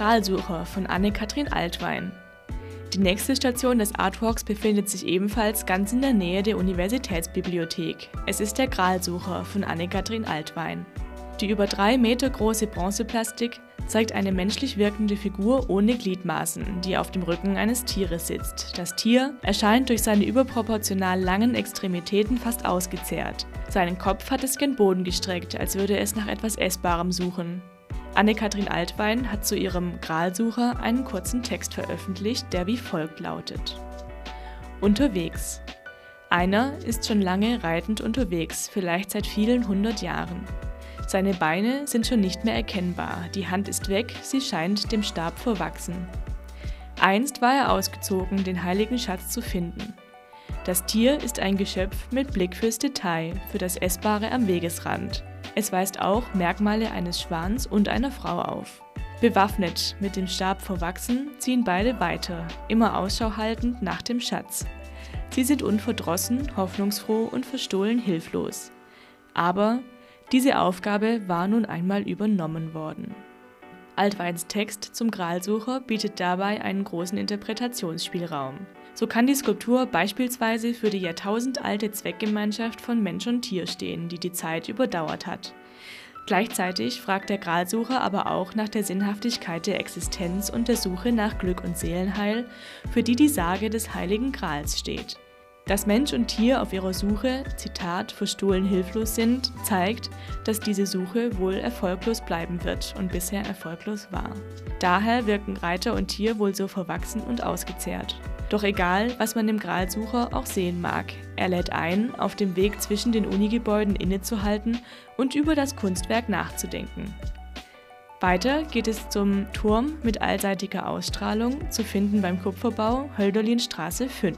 Gralsucher von Anne-Kathrin Altwein. Die nächste Station des Artwalks befindet sich ebenfalls ganz in der Nähe der Universitätsbibliothek. Es ist der Gralsucher von Anne-Kathrin Altwein. Die über drei Meter große Bronzeplastik zeigt eine menschlich wirkende Figur ohne Gliedmaßen, die auf dem Rücken eines Tieres sitzt. Das Tier erscheint durch seine überproportional langen Extremitäten fast ausgezehrt. Seinen Kopf hat es gen Boden gestreckt, als würde es nach etwas Essbarem suchen. Anne-Kathrin Altwein hat zu ihrem Gralsucher einen kurzen Text veröffentlicht, der wie folgt lautet. Unterwegs. Einer ist schon lange reitend unterwegs, vielleicht seit vielen hundert Jahren. Seine Beine sind schon nicht mehr erkennbar, die Hand ist weg, sie scheint dem Stab verwachsen. Einst war er ausgezogen, den heiligen Schatz zu finden. Das Tier ist ein Geschöpf mit Blick fürs Detail, für das Essbare am Wegesrand. Es weist auch Merkmale eines Schwans und einer Frau auf. Bewaffnet, mit dem Stab verwachsen, ziehen beide weiter, immer Ausschau haltend nach dem Schatz. Sie sind unverdrossen, hoffnungsfroh und verstohlen hilflos. Aber diese Aufgabe war nun einmal übernommen worden. Altweins Text zum Gralsucher bietet dabei einen großen Interpretationsspielraum. So kann die Skulptur beispielsweise für die jahrtausendalte Zweckgemeinschaft von Mensch und Tier stehen, die die Zeit überdauert hat. Gleichzeitig fragt der Gralsucher aber auch nach der Sinnhaftigkeit der Existenz und der Suche nach Glück und Seelenheil, für die die Sage des heiligen Grals steht. Dass Mensch und Tier auf ihrer Suche, Zitat, verstohlen hilflos sind, zeigt, dass diese Suche wohl erfolglos bleiben wird und bisher erfolglos war. Daher wirken Reiter und Tier wohl so verwachsen und ausgezehrt. Doch egal, was man dem Gralsucher auch sehen mag, er lädt ein, auf dem Weg zwischen den Unigebäuden innezuhalten und über das Kunstwerk nachzudenken. Weiter geht es zum Turm mit allseitiger Ausstrahlung, zu finden beim Kupferbau Hölderlinstraße 5.